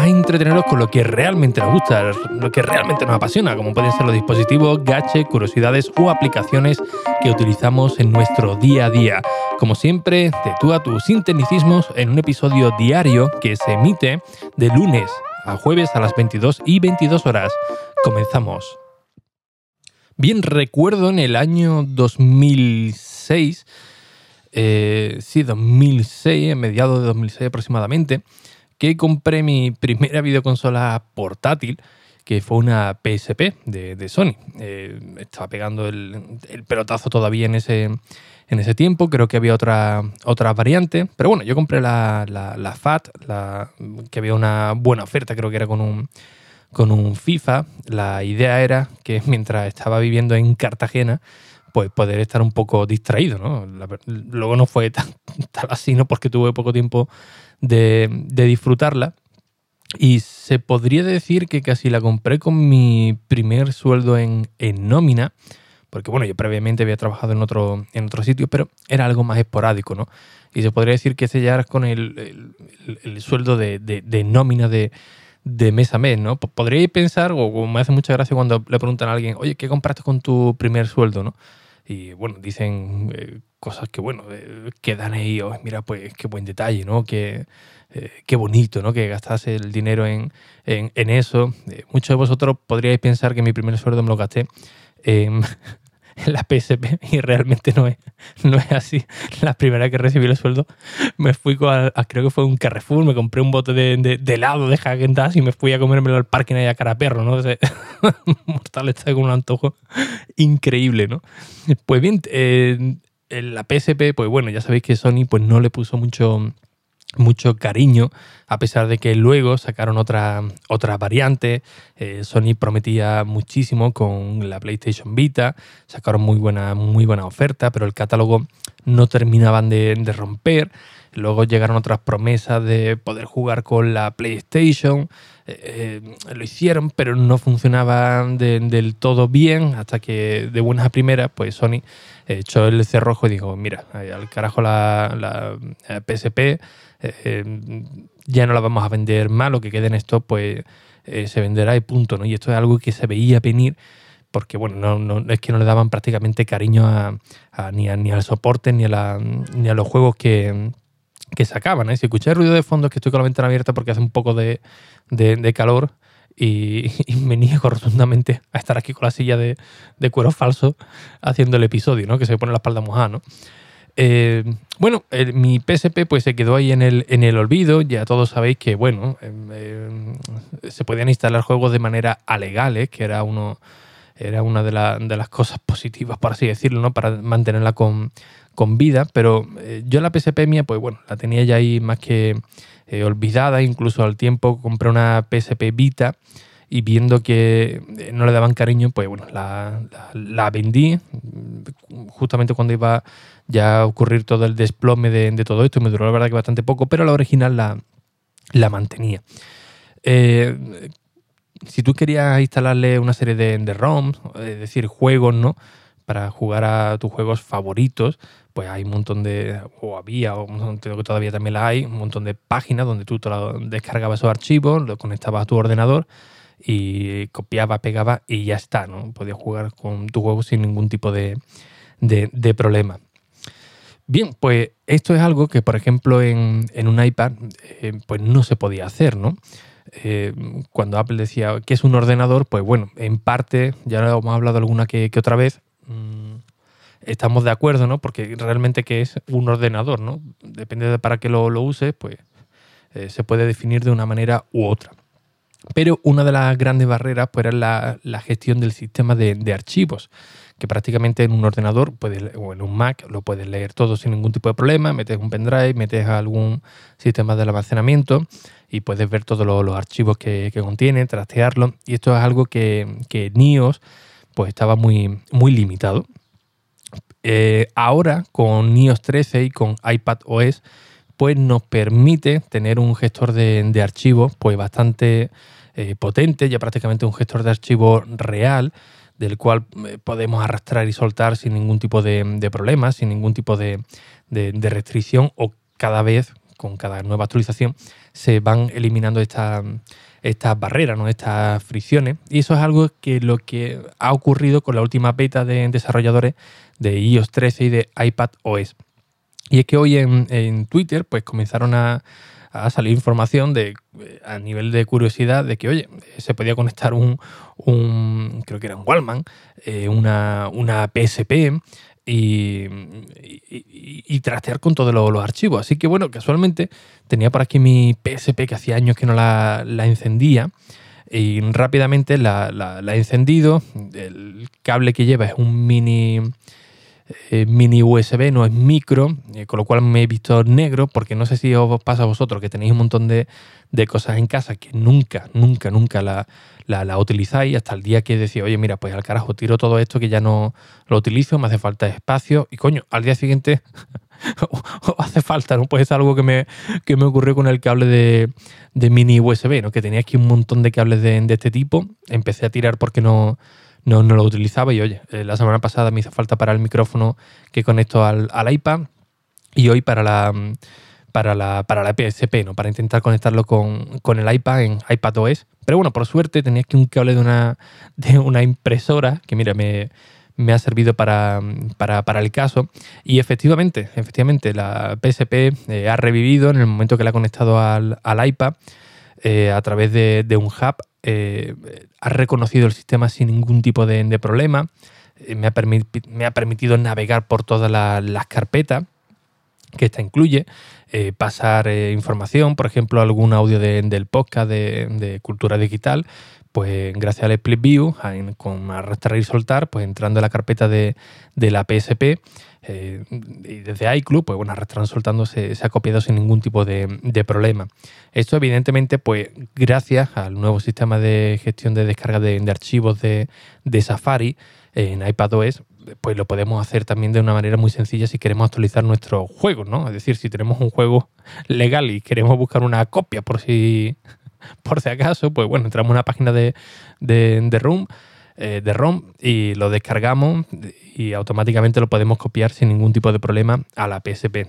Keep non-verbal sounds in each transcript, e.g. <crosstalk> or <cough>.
A entreteneros con lo que realmente nos gusta, lo que realmente nos apasiona, como pueden ser los dispositivos, gache, curiosidades o aplicaciones que utilizamos en nuestro día a día. Como siempre, de tú a tus sinteticismos en un episodio diario que se emite de lunes a jueves a las 22 y 22 horas. Comenzamos. Bien, recuerdo en el año 2006, eh, sí, 2006, en mediados de 2006 aproximadamente, que compré mi primera videoconsola portátil, que fue una PSP de, Sony. Eh, estaba pegando el, pelotazo todavía en ese, en ese tiempo, creo que había otra, otra variante, pero bueno, yo compré la, la FAT, la, que había una buena oferta, creo que era con un con un FIFA, la idea era que mientras estaba viviendo en Cartagena, pues poder estar un poco distraído, ¿no? luego no fue <laughs> tan, así, ¿no? Porque tuve poco tiempo de, disfrutarla. Y se podría decir que casi la compré con mi primer sueldo en, nómina, porque bueno, yo previamente había trabajado en otro, en otro sitio, pero era algo más esporádico, ¿no? Y se podría decir que ese ya era con el, sueldo de nómina de, de mes a mes, ¿no? Podríais pensar, o me hace mucha gracia cuando le preguntan a alguien, oye, ¿qué compraste con tu primer sueldo, no? Y bueno, dicen eh, cosas que, bueno, eh, que dan ahí, mira, pues qué buen detalle, ¿no? Qué, eh, qué bonito, ¿no? Que gastase el dinero en, en eso. muchos de vosotros podríais pensar que mi primer sueldo me lo gasté en, <laughs> la PSP y realmente no es, no es así. La primera que recibí el sueldo me fui a, creo que fue un Carrefour, me compré un bote de, de, helado de Hagen y me fui a comérmelo al parking allá a cara perro, ¿no? <laughs> mortal está con un antojo increíble, ¿no? Pues bien, eh, en la PSP, pues bueno, ya sabéis que Sony pues no le puso mucho mucho cariño, a pesar de que luego sacaron otra, otra variante. Eh, Sony prometía muchísimo con la PlayStation Vita, sacaron muy buena, muy buena oferta, pero el catálogo no terminaban de, romper. Luego llegaron otras promesas de poder jugar con la PlayStation. Eh, eh, lo hicieron, pero no funcionaba del todo bien. Hasta que de buenas a primeras, pues Sony echó el cerrojo y dijo: Mira, al carajo la PSP eh, ya no la vamos a vender más, lo que quede en esto pues eh, se venderá y punto, ¿no? Y esto es algo que se veía venir porque, bueno, no, es que no le daban prácticamente cariño a, ni, ni, al soporte ni a, la, ni a los juegos que, que sacaban. ¿eh? Si escucháis ruido de fondo es que estoy con la ventana abierta porque hace un poco de, calor <laughs> y, me niego rotundamente a estar aquí con la silla de, de, cuero falso haciendo el episodio, ¿no? Que se pone la espalda mojada, ¿no? Eh, bueno, mi PSP pues se quedó ahí en el, en el olvido. Ya todos sabéis que, bueno, em, em, se podían instalar juegos de manera alegal, ¿eh? que era uno era una de, las cosas positivas, por así decirlo, ¿no? Para mantenerla con, vida. Pero eh, yo la PSP mía, pues bueno, la tenía ya ahí más que olvidada. Incluso al tiempo compré una PSP Vita y viendo que no le daban cariño, pues bueno, la, la vendí justamente cuando iba ya ocurrir todo el desplome de, todo esto. Me duró la verdad que bastante poco, pero la original la, mantenía. Eh, si tú querías instalarle una serie de, ROMs, es decir, juegos, ¿no? Para jugar a tus juegos favoritos, pues hay un montón de, o había, o creo que todavía también la hay, un montón de páginas donde tú descargabas esos archivos, lo conectabas a tu ordenador y copiaba, pegaba y ya está, ¿no? Podías jugar con tu juego sin ningún tipo de, de problema. Bien, pues esto es algo que, por ejemplo, en, un iPad eh, pues no se podía hacer, ¿no? Eh, cuando Apple decía que es un ordenador, pues bueno, en parte, ya lo hemos hablado alguna que, otra vez, mm, estamos de acuerdo, ¿no? Porque realmente que es un ordenador, ¿no? Depende de para qué lo, lo uses, pues eh, se puede definir de una manera u otra. Pero una de las grandes barreras pues, era la, gestión del sistema de, de archivos que prácticamente en un ordenador o en un Mac lo puedes leer todo sin ningún tipo de problema, metes un pendrive, metes algún sistema de almacenamiento y puedes ver todos los, archivos que, contiene, trastearlo. Y esto es algo que, que NIOS pues estaba muy, muy limitado. Eh, ahora con NIOS 13 y con iPad OS pues nos permite tener un gestor de, archivos pues bastante eh, potente, ya prácticamente un gestor de archivos real, del cual eh, podemos arrastrar y soltar sin ningún tipo de, de problema, sin ningún tipo de, restricción o cada vez, con cada nueva actualización, se van eliminando estas barreras, ¿no? estas fricciones. Y eso es algo que lo que ha ocurrido con la última beta de desarrolladores de iOS 13 y de iPad OS. Y es que hoy en, Twitter pues comenzaron a, salir información de a nivel de curiosidad de que, oye, se podía conectar un, creo que era un Wallman, eh, una, una PSP y, y, trastear con todos los, archivos. Así que bueno, casualmente tenía por aquí mi PSP que hacía años que no la, encendía y rápidamente la, la, la, he encendido. El cable que lleva es un mini eh, mini USB, no es micro, eh, con lo cual me he visto negro, porque no sé si os pasa a vosotros que tenéis un montón de, cosas en casa que nunca, nunca, nunca la, la, utilizáis, hasta el día que decís, oye, mira, pues al carajo, tiro todo esto que ya no lo utilizo, me hace falta espacio, y coño, al día siguiente <laughs> hace falta, ¿no? Pues es algo que me, que me ocurrió con el cable de, mini USB, ¿no? Que tenía aquí un montón de cables de, de este tipo, empecé a tirar porque no no, no lo utilizaba y oye, eh, la semana pasada me hizo falta para el micrófono que conecto al, iPad y hoy para la, para la, para la PSP, ¿no? para intentar conectarlo con, el iPad en iPadOS. Pero bueno, por suerte tenía aquí un cable de una, <laughs> de una impresora que mira, me, me ha servido para, para, el caso. Y efectivamente, efectivamente, la PSP eh, ha revivido en el momento que la ha conectado al, al iPad. Eh, a través de, un hub, eh, ha reconocido el sistema sin ningún tipo de, problema, eh, me, ha me, ha permitido navegar por todas las carpetas que esta incluye, pasar información, por ejemplo, algún audio del podcast de, cultura digital, pues gracias al Split View, con arrastrar y soltar, pues entrando en la carpeta de, de la PSP, eh, y desde iClub, pues bueno, arrastrando soltando se, ha copiado sin ningún tipo de, problema. Esto evidentemente, pues gracias al nuevo sistema de gestión de descarga de, archivos de, Safari en iPadOS, pues lo podemos hacer también de una manera muy sencilla si queremos actualizar nuestros juegos, ¿no? Es decir, si tenemos un juego legal y queremos buscar una copia por si, <laughs> por si acaso, pues bueno, entramos a una página de, de, Room eh, de ROM y lo descargamos y automáticamente lo podemos copiar sin ningún tipo de problema a la PSP.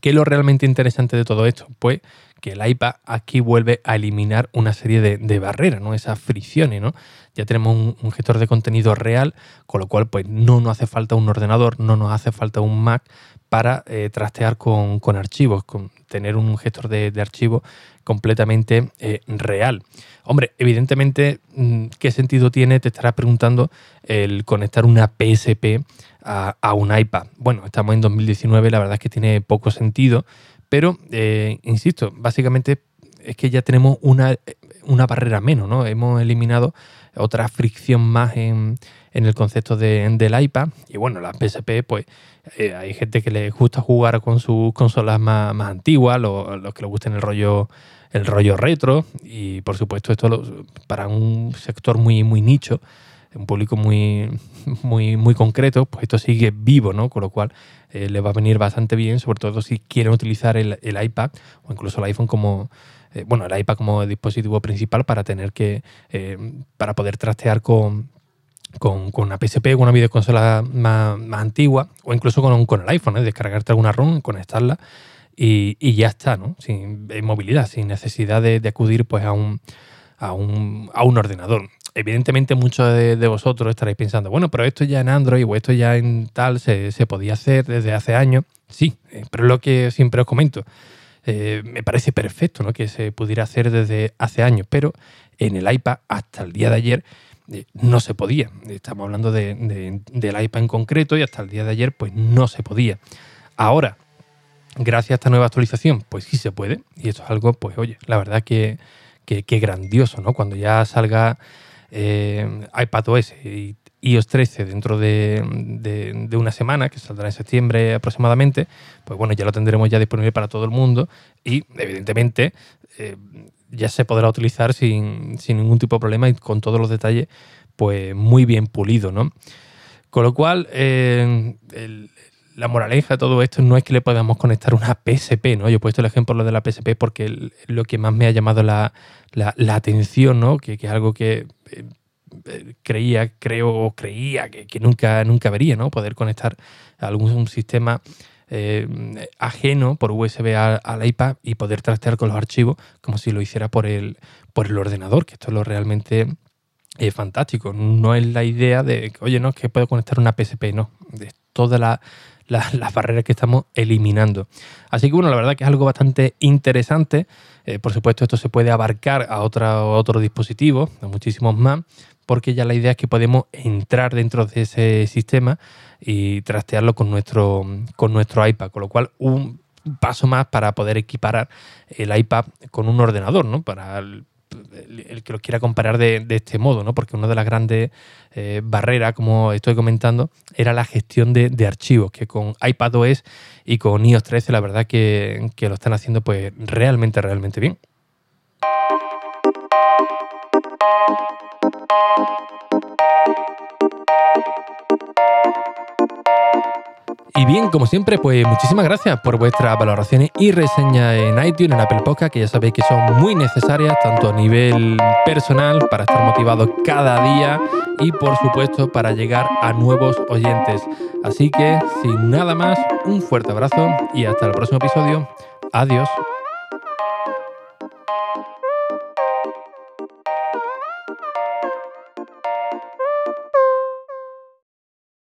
¿Qué es lo realmente interesante de todo esto? Pues que el iPad aquí vuelve a eliminar una serie de, barreras, ¿no? Esas fricciones, ¿no? Ya tenemos un, gestor de contenido real, con lo cual pues no nos hace falta un ordenador, no nos hace falta un Mac para eh, trastear con, archivos, con tener un gestor de, archivos completamente eh, real. Hombre, evidentemente, mm, ¿qué sentido tiene? Te estarás preguntando el conectar una PSP a, un iPad. Bueno, estamos en 2019, la verdad es que tiene poco sentido, pero, eh, insisto, básicamente es que ya tenemos una, una barrera menos, ¿no? Hemos eliminado otra fricción más en, el concepto del iPad. Y bueno, la PSP, pues eh, hay gente que le gusta jugar con sus consolas más, antiguas, los, que les gusten el rollo el rollo retro y por supuesto esto para un sector muy, muy nicho, un público muy, muy, muy concreto, pues esto sigue vivo, ¿no? Con lo cual eh, le va a venir bastante bien, sobre todo si quieren utilizar el, iPad o incluso el iPhone como, eh, bueno, el iPad como dispositivo principal para tener que, eh, para poder trastear con, con, una PSP, con una videoconsola más, más antigua o incluso con, con el iPhone, descargarte alguna ROM, conectarla y, ya está, ¿no? Sin movilidad, sin necesidad de, acudir pues, a, un, a, un, a un ordenador. Evidentemente muchos de, vosotros estaréis pensando, bueno, pero esto ya en Android o esto ya en tal se, podía hacer desde hace años. Sí, eh, pero es lo que siempre os comento. Eh, me parece perfecto ¿no? que se pudiera hacer desde hace años, pero en el iPad hasta el día de ayer eh, no se podía. Estamos hablando de, del iPad en concreto y hasta el día de ayer pues no se podía. Ahora, gracias a esta nueva actualización, pues sí se puede. Y esto es algo, pues oye, la verdad que, que, grandioso, ¿no? Cuando ya salga eh, iPadOS y iOS 13 dentro de, una semana, que saldrá en septiembre aproximadamente, pues bueno, ya lo tendremos ya disponible para todo el mundo y evidentemente eh, ya se podrá utilizar sin, ningún tipo de problema y con todos los detalles pues muy bien pulido, ¿no? Con lo cual, eh, el, la moraleja de todo esto no es que le podamos conectar una PSP, ¿no? Yo he puesto el ejemplo de la PSP porque lo que más me ha llamado la, atención, ¿no? Que, es algo que eh, eh, creía, creo o creía que, nunca, nunca vería, ¿no? Poder conectar algún sistema eh, ajeno por USB al iPad y poder trastear con los archivos como si lo hiciera por el, por el ordenador, que esto es lo realmente es fantástico. No es la idea de que, oye, no, es que puedo conectar una PSP, no. De todas las barreras que estamos eliminando. Así que bueno, la verdad que es algo bastante interesante. Eh, por supuesto, esto se puede abarcar a otro, otro dispositivo, a muchísimos más, porque ya la idea es que podemos entrar dentro de ese sistema y trastearlo con nuestro, con nuestro iPad, con lo cual un paso más para poder equiparar el iPad con un ordenador, ¿no? Para el, que lo quiera comparar de, este modo, ¿no? Porque una de las grandes eh, barreras, como estoy comentando, era la gestión de, archivos, que con iPadOS y con iOS 13 la verdad que, que lo están haciendo pues realmente, realmente bien. Y bien, como siempre, pues muchísimas gracias por vuestras valoraciones y reseñas en iTunes, en Apple Podcast, que ya sabéis que son muy necesarias, tanto a nivel personal, para estar motivado cada día y por supuesto para llegar a nuevos oyentes. Así que, sin nada más, un fuerte abrazo y hasta el próximo episodio. Adiós.